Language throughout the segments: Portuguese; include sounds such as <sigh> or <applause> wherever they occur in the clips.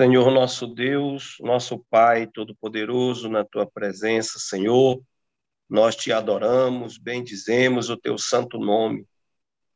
Senhor nosso Deus, nosso Pai Todo-Poderoso, na tua presença, Senhor, nós te adoramos, bendizemos o teu santo nome.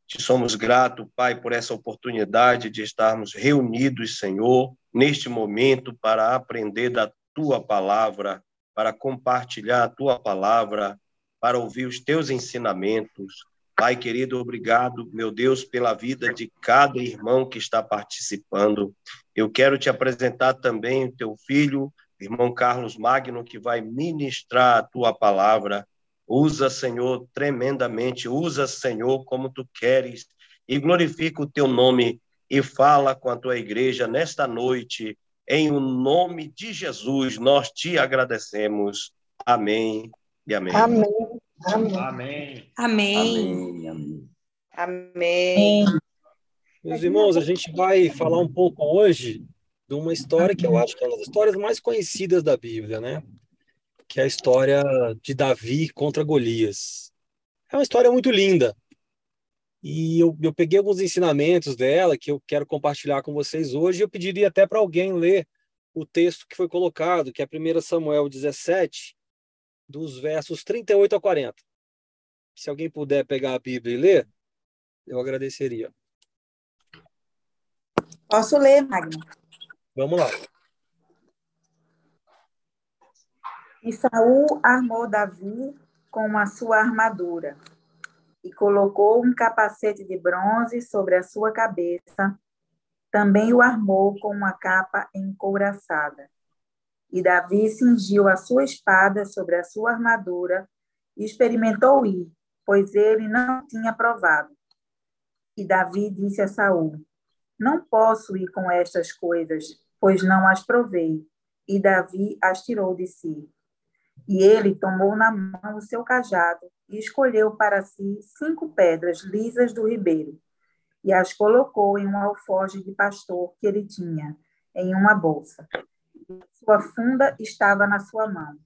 Te somos gratos, Pai, por essa oportunidade de estarmos reunidos, Senhor, neste momento para aprender da tua palavra, para compartilhar a tua palavra, para ouvir os teus ensinamentos. Pai querido, obrigado, meu Deus, pela vida de cada irmão que está participando. Eu quero te apresentar também o teu filho, irmão Carlos Magno, que vai ministrar a tua palavra. Usa, Senhor, tremendamente, usa, Senhor, como tu queres, e glorifica o teu nome e fala com a tua igreja nesta noite. Em o nome de Jesus, nós te agradecemos. Amém e amém. Amém. Amém. Amém. Amém. Amém. Meus irmãos, a gente vai falar um pouco hoje de uma história que eu acho que é uma das histórias mais conhecidas da Bíblia, né? Que é a história de Davi contra Golias. É uma história muito linda. E eu, eu peguei alguns ensinamentos dela que eu quero compartilhar com vocês hoje. Eu pediria até para alguém ler o texto que foi colocado, que é 1 Samuel 17, dos versos 38 a 40. Se alguém puder pegar a Bíblia e ler, eu agradeceria. Posso ler, Magno? Vamos lá. E Saul armou Davi com a sua armadura e colocou um capacete de bronze sobre a sua cabeça. Também o armou com uma capa encouraçada. E Davi cingiu a sua espada sobre a sua armadura e experimentou ir, pois ele não tinha provado. E Davi disse a Saul: não posso ir com estas coisas, pois não as provei. E Davi as tirou de si. E ele tomou na mão o seu cajado e escolheu para si cinco pedras lisas do ribeiro, e as colocou em um alforje de pastor que ele tinha, em uma bolsa. Sua funda estava na sua mão,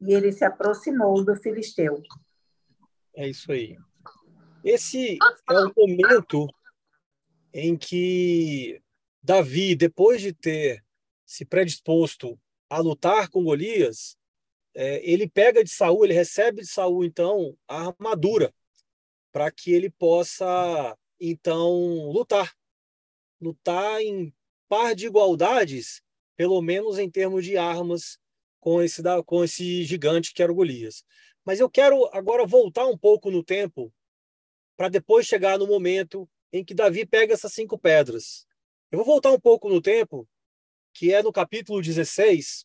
e ele se aproximou do filisteu. É isso aí. Esse é o momento em que Davi, depois de ter se predisposto a lutar com Golias, é, ele pega de Saul, ele recebe de Saul então a armadura para que ele possa então lutar, lutar em par de igualdades, pelo menos em termos de armas com esse com esse gigante que era o Golias. Mas eu quero agora voltar um pouco no tempo para depois chegar no momento em que Davi pega essas cinco pedras. Eu vou voltar um pouco no tempo, que é no capítulo 16,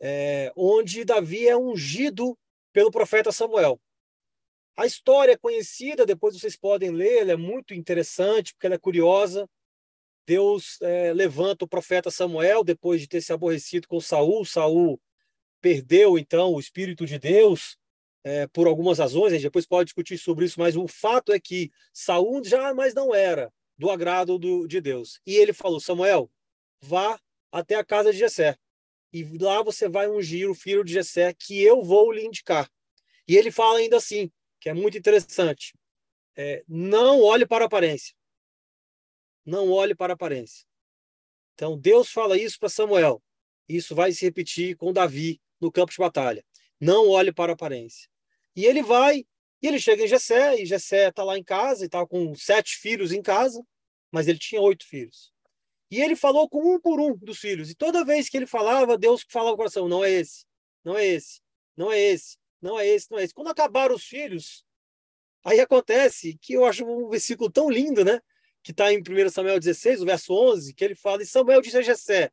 é, onde Davi é ungido pelo profeta Samuel. A história é conhecida, depois vocês podem ler, ela é muito interessante, porque ela é curiosa. Deus é, levanta o profeta Samuel depois de ter se aborrecido com Saul. Saul perdeu então o espírito de Deus é, por algumas razões, a gente depois pode discutir sobre isso, mas o fato é que Saul já mais não era do agrado do, de Deus. E ele falou: Samuel, vá até a casa de Jessé, e lá você vai ungir o filho de Jessé, que eu vou lhe indicar. E ele fala ainda assim, que é muito interessante: é, não olhe para a aparência. Não olhe para a aparência. Então Deus fala isso para Samuel. Isso vai se repetir com Davi no campo de batalha. Não olhe para a aparência. E ele vai, e ele chega em Jessé, e Jessé está lá em casa, e está com sete filhos em casa, mas ele tinha oito filhos. E ele falou com um por um dos filhos. E toda vez que ele falava, Deus falava no coração: não é esse, não é esse, não é esse, não é esse, não é esse. Quando acabaram os filhos, aí acontece que eu acho um versículo tão lindo, né? Que está em 1 Samuel 16, o verso 11, que ele fala: E Samuel disse a Jessé: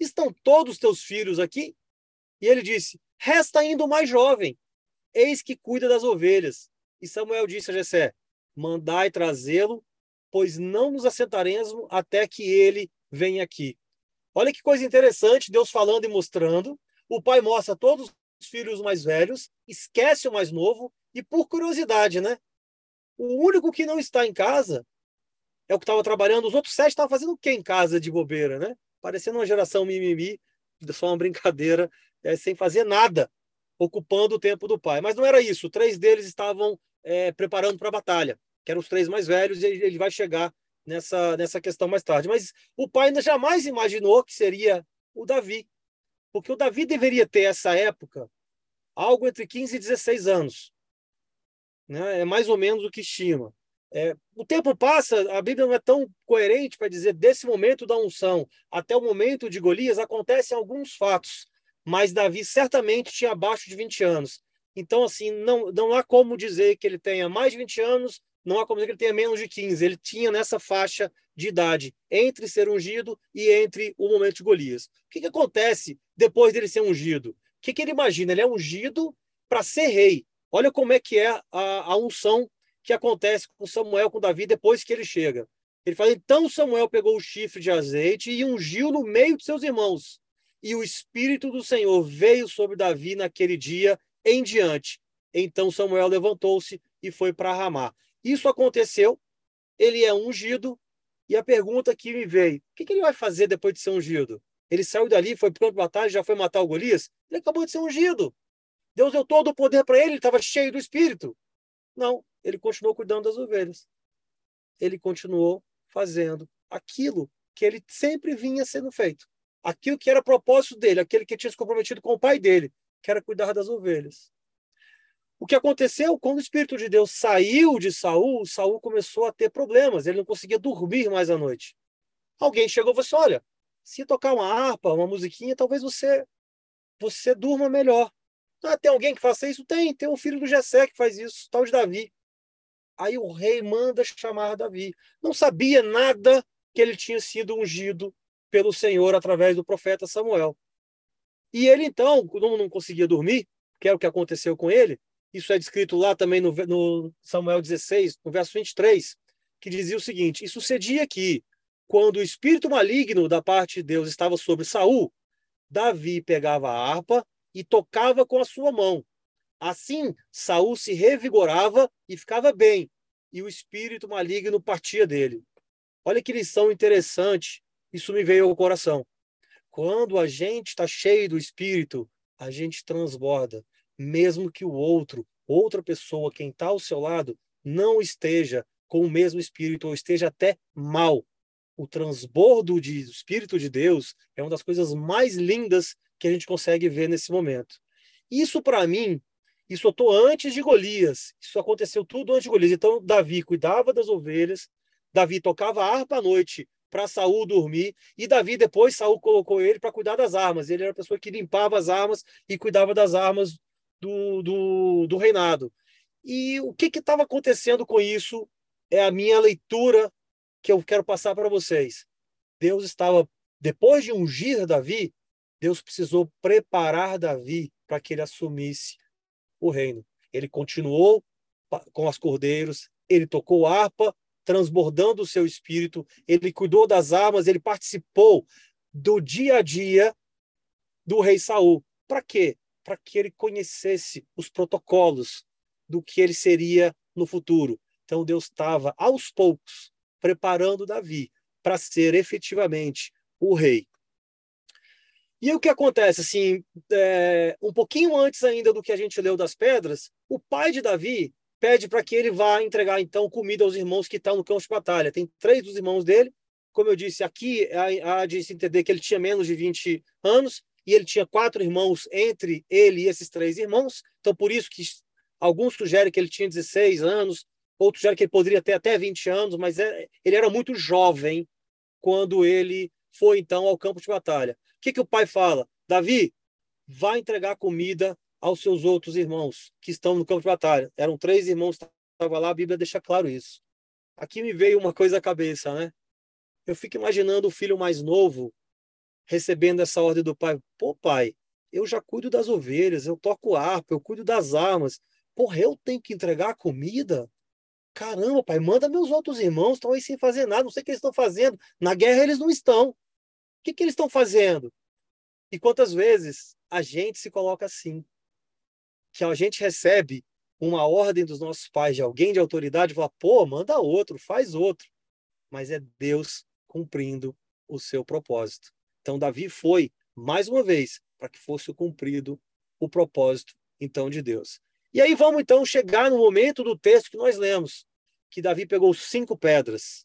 Estão todos os teus filhos aqui? E ele disse: Resta ainda o mais jovem, eis que cuida das ovelhas. E Samuel disse a Jessé: Mandai trazê-lo, pois não nos assentaremos até que ele venha aqui. Olha que coisa interessante, Deus falando e mostrando. O pai mostra todos os filhos mais velhos, esquece o mais novo, e por curiosidade, né? O único que não está em casa é o que estava trabalhando. Os outros sete estavam fazendo o que em casa de bobeira, né? Parecendo uma geração mimimi, só uma brincadeira é, sem fazer nada, ocupando o tempo do pai. Mas não era isso. Três deles estavam é, preparando para a batalha, que eram os três mais velhos, e ele vai chegar nessa, nessa questão mais tarde. Mas o pai ainda jamais imaginou que seria o Davi, porque o Davi deveria ter, essa época, algo entre 15 e 16 anos. Né? É mais ou menos o que estima. É, o tempo passa, a Bíblia não é tão coerente para dizer desse momento da unção até o momento de Golias acontecem alguns fatos, mas Davi certamente tinha abaixo de 20 anos. Então, assim, não, não há como dizer que ele tenha mais de 20 anos não há como dizer que ele tenha menos de 15. Ele tinha nessa faixa de idade, entre ser ungido e entre o momento de Golias. O que, que acontece depois dele ser ungido? O que, que ele imagina? Ele é ungido para ser rei. Olha como é que é a, a unção que acontece com Samuel, com Davi, depois que ele chega. Ele fala: então Samuel pegou o chifre de azeite e ungiu no meio de seus irmãos. E o Espírito do Senhor veio sobre Davi naquele dia em diante. Então Samuel levantou-se e foi para Ramá. Isso aconteceu, ele é ungido, e a pergunta que me veio: o que, que ele vai fazer depois de ser ungido? Ele saiu dali, foi pronto para batalha, já foi matar o Golias? Ele acabou de ser ungido. Deus deu todo o poder para ele, ele estava cheio do Espírito. Não, ele continuou cuidando das ovelhas. Ele continuou fazendo aquilo que ele sempre vinha sendo feito. Aquilo que era propósito dele, aquele que tinha se comprometido com o pai dele, que era cuidar das ovelhas. O que aconteceu quando o Espírito de Deus saiu de Saul, Saul começou a ter problemas, ele não conseguia dormir mais à noite. Alguém chegou e falou assim: olha, se tocar uma harpa, uma musiquinha, talvez você você durma melhor. Ah, tem alguém que faça isso? Tem, tem um filho do Jessé que faz isso, tal de Davi. Aí o rei manda chamar Davi. Não sabia nada que ele tinha sido ungido pelo Senhor através do profeta Samuel. E ele então, como não conseguia dormir, que é o que aconteceu com ele, isso é descrito lá também no, no Samuel 16, no verso 23, que dizia o seguinte: E sucedia que, quando o espírito maligno da parte de Deus estava sobre Saul, Davi pegava a harpa e tocava com a sua mão. Assim, Saul se revigorava e ficava bem, e o espírito maligno partia dele. Olha que lição interessante, isso me veio ao coração. Quando a gente está cheio do espírito, a gente transborda mesmo que o outro, outra pessoa, quem está ao seu lado, não esteja com o mesmo espírito ou esteja até mal. O transbordo de Espírito de Deus é uma das coisas mais lindas que a gente consegue ver nesse momento. Isso, para mim, isso eu estou antes de Golias. Isso aconteceu tudo antes de Golias. Então, Davi cuidava das ovelhas, Davi tocava harpa à noite para Saul dormir, e Davi depois Saul colocou ele para cuidar das armas. Ele era a pessoa que limpava as armas e cuidava das armas do, do, do reinado. E o que estava acontecendo com isso é a minha leitura que eu quero passar para vocês. Deus estava, depois de ungir Davi, Deus precisou preparar Davi para que ele assumisse o reino. Ele continuou com as cordeiros, ele tocou harpa, transbordando o seu espírito, ele cuidou das armas, ele participou do dia a dia do rei Saul. Para quê? para que ele conhecesse os protocolos do que ele seria no futuro. Então Deus estava aos poucos preparando Davi para ser efetivamente o rei. E o que acontece assim, é, um pouquinho antes ainda do que a gente leu das pedras, o pai de Davi pede para que ele vá entregar então comida aos irmãos que estão no campo de batalha. Tem três dos irmãos dele. Como eu disse, aqui há de se entender que ele tinha menos de 20 anos e ele tinha quatro irmãos entre ele e esses três irmãos, então por isso que alguns sugerem que ele tinha 16 anos, outros sugerem que ele poderia ter até 20 anos, mas é, ele era muito jovem quando ele foi então ao campo de batalha. O que, que o pai fala? Davi, vá entregar comida aos seus outros irmãos que estão no campo de batalha. Eram três irmãos que estavam lá, a Bíblia deixa claro isso. Aqui me veio uma coisa à cabeça, né? Eu fico imaginando o filho mais novo recebendo essa ordem do pai. Pô, pai, eu já cuido das ovelhas, eu toco harpa, eu cuido das armas. Porra, eu tenho que entregar comida? Caramba, pai, manda meus outros irmãos, estão aí sem fazer nada, não sei o que eles estão fazendo. Na guerra eles não estão. Que, que eles estão fazendo? E quantas vezes a gente se coloca assim? Que a gente recebe uma ordem dos nossos pais, de alguém de autoridade, fala, pô, manda outro, faz outro. Mas é Deus cumprindo o seu propósito. Então, Davi foi, mais uma vez, para que fosse cumprido o propósito, então, de Deus. E aí vamos, então, chegar no momento do texto que nós lemos, que Davi pegou cinco pedras.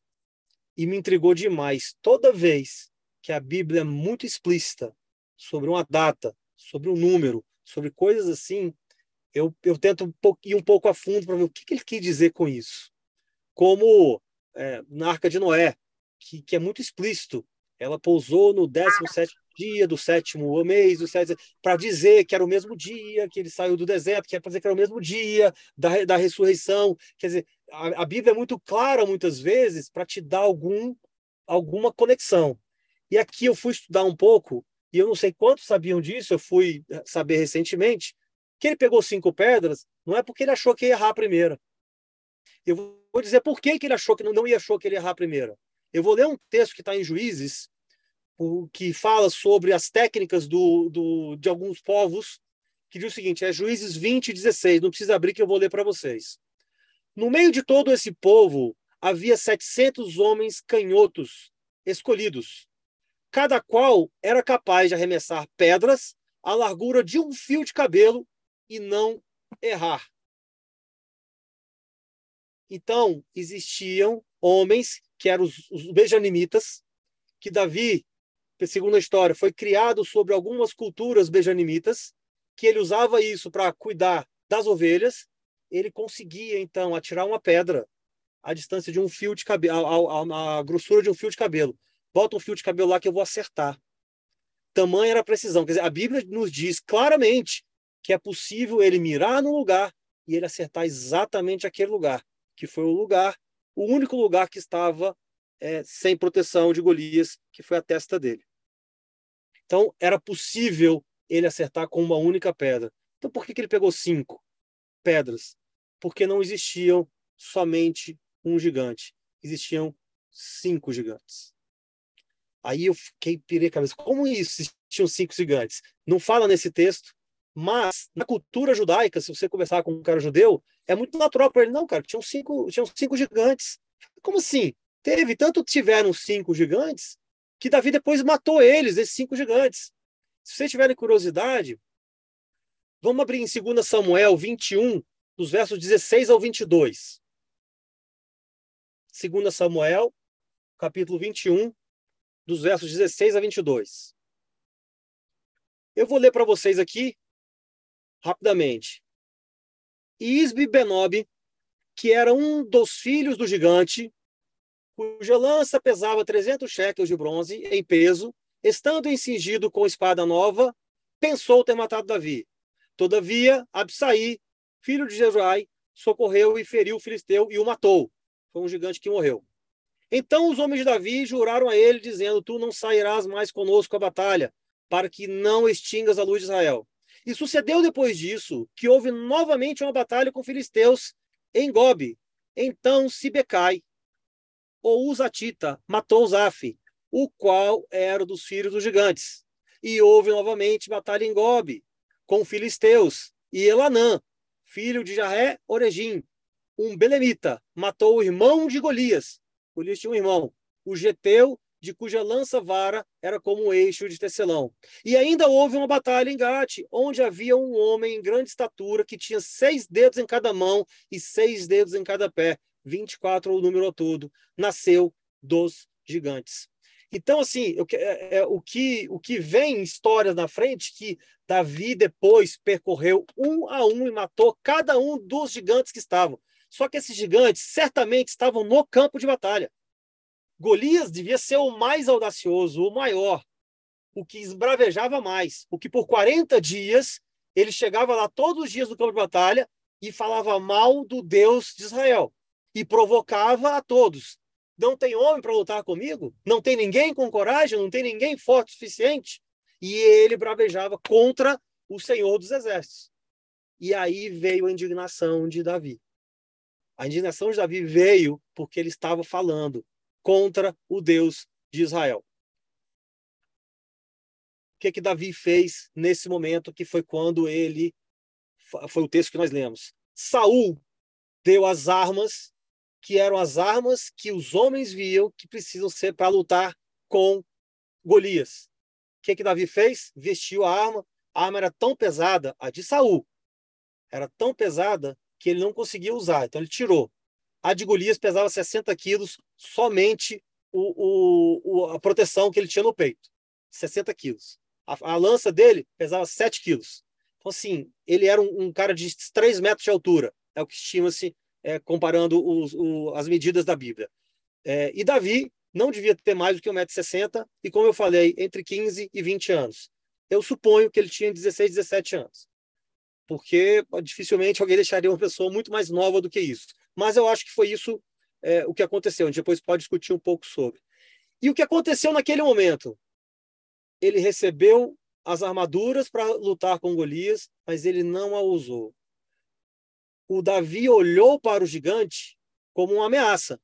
e me intrigou demais. Toda vez que a Bíblia é muito explícita sobre uma data, sobre um número, sobre coisas assim, eu, eu tento ir um pouco a fundo para ver o que, que ele quis dizer com isso. Como é, na Arca de Noé, que, que é muito explícito. Ela pousou no 17 dia do sétimo mês, para dizer que era o mesmo dia que ele saiu do deserto, que era para dizer que era o mesmo dia da, da ressurreição. Quer dizer, a, a Bíblia é muito clara muitas vezes para te dar algum, alguma conexão. E aqui eu fui estudar um pouco, e eu não sei quantos sabiam disso, eu fui saber recentemente, que ele pegou cinco pedras, não é porque ele achou que ia errar a primeira. Eu vou dizer por que, que ele achou que não, não ia achou que ele ia errar a primeira. Eu vou ler um texto que está em Juízes, que fala sobre as técnicas do, do, de alguns povos, que diz o seguinte: é Juízes 20, 16. Não precisa abrir que eu vou ler para vocês. No meio de todo esse povo, havia 700 homens canhotos escolhidos, cada qual era capaz de arremessar pedras à largura de um fio de cabelo e não errar. Então, existiam homens que eram os, os que Davi, segundo a história, foi criado sobre algumas culturas bejanimitas, que ele usava isso para cuidar das ovelhas. Ele conseguia, então, atirar uma pedra à distância de um fio de cabelo, a grossura de um fio de cabelo. Bota um fio de cabelo lá que eu vou acertar. Tamanha era a precisão. Quer dizer, a Bíblia nos diz claramente que é possível ele mirar no lugar e ele acertar exatamente aquele lugar, que foi o lugar o único lugar que estava é, sem proteção de Golias, que foi a testa dele. Então, era possível ele acertar com uma única pedra. Então, por que, que ele pegou cinco pedras? Porque não existiam somente um gigante, existiam cinco gigantes. Aí eu fiquei pirei a cabeça. Como isso? Existiam cinco gigantes? Não fala nesse texto, mas na cultura judaica, se você conversar com um cara judeu, é muito natural para ele, não, cara, tinham cinco, tinham cinco gigantes. Como assim? Teve, tanto tiveram cinco gigantes, que Davi depois matou eles, esses cinco gigantes. Se vocês tiverem curiosidade, vamos abrir em 2 Samuel 21, dos versos 16 ao 22. 2 Samuel, capítulo 21, dos versos 16 a 22. Eu vou ler para vocês aqui rapidamente. Isbe Benob, que era um dos filhos do gigante, cuja lança pesava 300 shekels de bronze em peso, estando encingido com espada nova, pensou ter matado Davi. Todavia, Absaí, filho de Jeruai, socorreu e feriu o filisteu e o matou. Foi um gigante que morreu. Então os homens de Davi juraram a ele, dizendo: Tu não sairás mais conosco à batalha, para que não extingas a luz de Israel. E sucedeu depois disso que houve novamente uma batalha com filisteus em Gobe. Então Sibecai, ou Uzatita, matou Zaf, o qual era dos filhos dos gigantes. E houve novamente batalha em Gobe com filisteus. E Elanã, filho de Jaré Oregim, um belemita, matou o irmão de Golias. Golias tinha um irmão, o Geteu de cuja lança-vara era como um eixo de tecelão. E ainda houve uma batalha em Gate, onde havia um homem em grande estatura que tinha seis dedos em cada mão e seis dedos em cada pé, 24 o número todo, nasceu dos gigantes. Então, assim, é, é, o, que, o que vem em histórias na frente, que Davi depois percorreu um a um e matou cada um dos gigantes que estavam. Só que esses gigantes certamente estavam no campo de batalha. Golias devia ser o mais audacioso, o maior, o que esbravejava mais, o que por 40 dias ele chegava lá todos os dias no campo de batalha e falava mal do Deus de Israel e provocava a todos. Não tem homem para lutar comigo? Não tem ninguém com coragem? Não tem ninguém forte o suficiente? E ele bravejava contra o Senhor dos Exércitos. E aí veio a indignação de Davi. A indignação de Davi veio porque ele estava falando contra o Deus de Israel. O que que Davi fez nesse momento que foi quando ele foi o texto que nós lemos. Saul deu as armas que eram as armas que os homens viam que precisam ser para lutar com Golias. O que que Davi fez? Vestiu a arma. A arma era tão pesada, a de Saul, era tão pesada que ele não conseguia usar. Então ele tirou. A de Golias pesava 60 quilos somente o, o, a proteção que ele tinha no peito, 60 quilos. A, a lança dele pesava 7 quilos. Então, assim, ele era um, um cara de 3 metros de altura, é o que estima-se é, comparando os, o, as medidas da Bíblia. É, e Davi não devia ter mais do que 1,60m, e como eu falei, entre 15 e 20 anos. Eu suponho que ele tinha 16, 17 anos. Porque dificilmente alguém deixaria uma pessoa muito mais nova do que isso. Mas eu acho que foi isso é, o que aconteceu. A gente depois pode discutir um pouco sobre. E o que aconteceu naquele momento? Ele recebeu as armaduras para lutar com Golias, mas ele não a usou. O Davi olhou para o gigante como uma ameaça.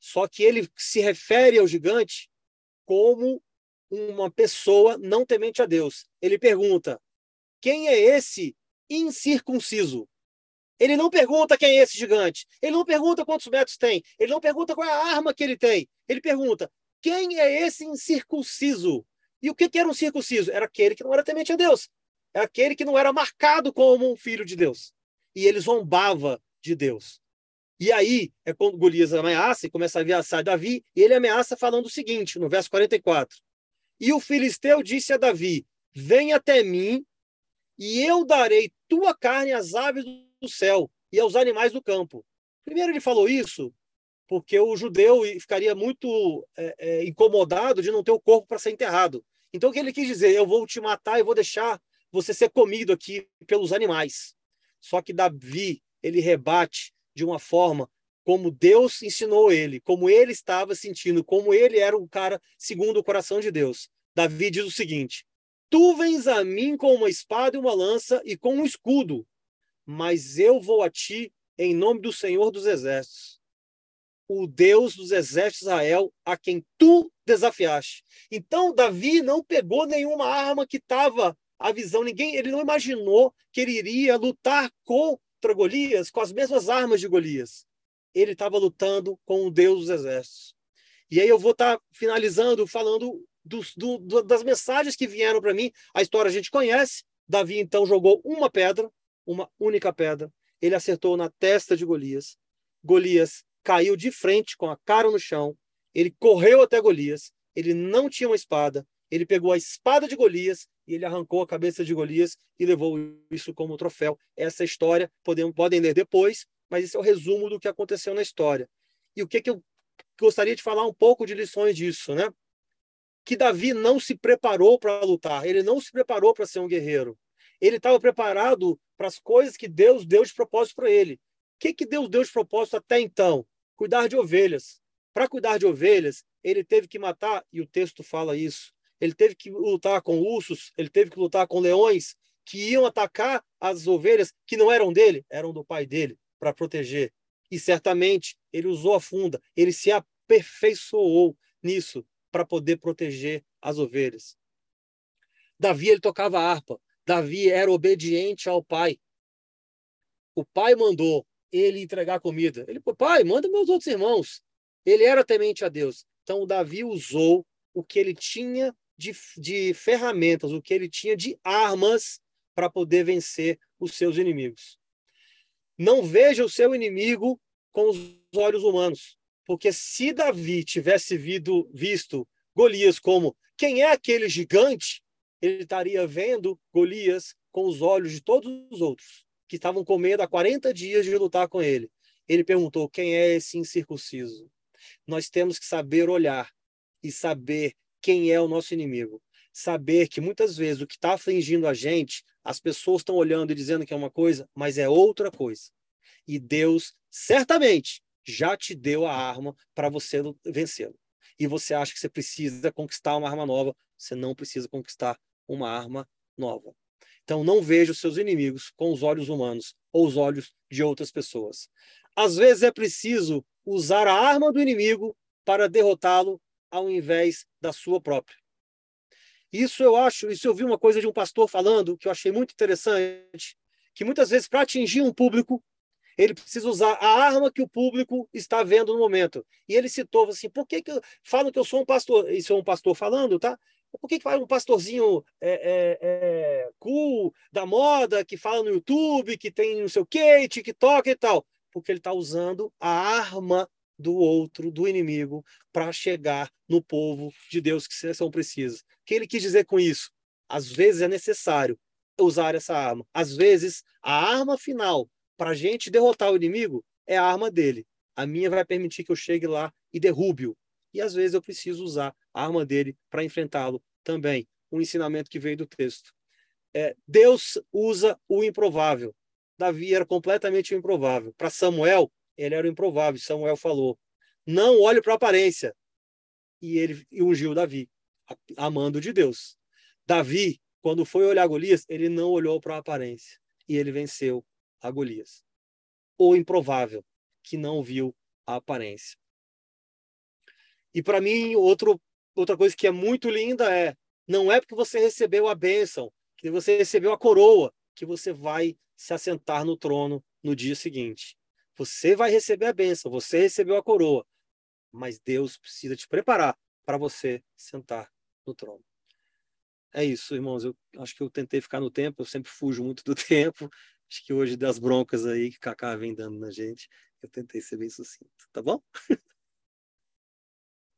Só que ele se refere ao gigante como uma pessoa não temente a Deus. Ele pergunta: quem é esse incircunciso? Ele não pergunta quem é esse gigante. Ele não pergunta quantos metros tem. Ele não pergunta qual é a arma que ele tem. Ele pergunta: quem é esse incircunciso? E o que era um circunciso? Era aquele que não era temente a Deus. Era aquele que não era marcado como um filho de Deus. E ele zombava de Deus. E aí é quando Golias ameaça e começa a ameaçar Davi, e ele ameaça falando o seguinte, no verso 44. E o filisteu disse a Davi: Vem até mim, e eu darei tua carne às aves do céu e aos animais do campo. Primeiro ele falou isso porque o judeu ficaria muito é, é, incomodado de não ter o corpo para ser enterrado. Então o que ele quis dizer? Eu vou te matar e vou deixar você ser comido aqui pelos animais. Só que Davi ele rebate de uma forma como Deus ensinou ele, como ele estava sentindo, como ele era o cara segundo o coração de Deus. Davi diz o seguinte: Tu vens a mim com uma espada e uma lança e com um escudo, mas eu vou a ti em nome do Senhor dos Exércitos, o Deus dos exércitos de Israel, a quem tu desafiaste. Então Davi não pegou nenhuma arma que estava à visão, ninguém, ele não imaginou que ele iria lutar contra Golias com as mesmas armas de Golias. Ele estava lutando com o Deus dos exércitos. E aí eu vou estar tá finalizando falando dos, do, do, das mensagens que vieram para mim. A história a gente conhece. Davi então jogou uma pedra, uma única pedra. Ele acertou na testa de Golias. Golias caiu de frente com a cara no chão. Ele correu até Golias. Ele não tinha uma espada. Ele pegou a espada de Golias e ele arrancou a cabeça de Golias e levou isso como troféu. Essa história podem, podem ler depois, mas esse é o resumo do que aconteceu na história. E o que, que eu gostaria de falar um pouco de lições disso, né? Que Davi não se preparou para lutar, ele não se preparou para ser um guerreiro. Ele estava preparado para as coisas que Deus deu de propósito para ele. O que, que Deus deu de propósito até então? Cuidar de ovelhas. Para cuidar de ovelhas, ele teve que matar, e o texto fala isso, ele teve que lutar com ursos, ele teve que lutar com leões que iam atacar as ovelhas que não eram dele, eram do pai dele, para proteger. E certamente ele usou a funda, ele se aperfeiçoou nisso para poder proteger as ovelhas. Davi ele tocava harpa. Davi era obediente ao pai. O pai mandou ele entregar comida. Ele, pai, manda meus outros irmãos. Ele era temente a Deus. Então, Davi usou o que ele tinha de, de ferramentas, o que ele tinha de armas para poder vencer os seus inimigos. Não veja o seu inimigo com os olhos humanos, porque se Davi tivesse vido, visto Golias como quem é aquele gigante, ele estaria vendo Golias com os olhos de todos os outros que estavam com medo há 40 dias de lutar com ele. Ele perguntou: quem é esse incircunciso? Nós temos que saber olhar e saber quem é o nosso inimigo. Saber que muitas vezes o que está afligindo a gente, as pessoas estão olhando e dizendo que é uma coisa, mas é outra coisa. E Deus certamente já te deu a arma para você vencê-lo. E você acha que você precisa conquistar uma arma nova, você não precisa conquistar uma arma nova. Então não veja os seus inimigos com os olhos humanos ou os olhos de outras pessoas. Às vezes é preciso usar a arma do inimigo para derrotá-lo ao invés da sua própria. Isso eu acho, isso eu vi uma coisa de um pastor falando que eu achei muito interessante, que muitas vezes para atingir um público, ele precisa usar a arma que o público está vendo no momento. E ele citou assim, por que, que falo que eu sou um pastor? Isso é um pastor falando, tá? Por que, que fala um pastorzinho é, é, é, cool, da moda, que fala no YouTube, que tem não sei o que, TikTok e tal? Porque ele está usando a arma do outro, do inimigo, para chegar no povo de Deus que são precisos. O que ele quis dizer com isso? Às vezes é necessário usar essa arma. Às vezes, a arma final para a gente derrotar o inimigo é a arma dele. A minha vai permitir que eu chegue lá e derrube-o. E às vezes eu preciso usar a arma dele para enfrentá-lo também. Um ensinamento que veio do texto. É, Deus usa o improvável. Davi era completamente o improvável. Para Samuel, ele era o improvável. Samuel falou: Não olhe para a aparência. E ele ungiu Davi, amando de Deus. Davi, quando foi olhar Golias, ele não olhou para a aparência. E ele venceu a Golias. O improvável, que não viu a aparência. E para mim, outro, outra coisa que é muito linda é: não é porque você recebeu a bênção, que você recebeu a coroa, que você vai se assentar no trono no dia seguinte. Você vai receber a bênção, você recebeu a coroa, mas Deus precisa te preparar para você sentar no trono. É isso, irmãos. Eu acho que eu tentei ficar no tempo, eu sempre fujo muito do <laughs> tempo. Acho que hoje das broncas aí que Kaká vem dando na gente, eu tentei ser bem sucinto, tá bom? <laughs>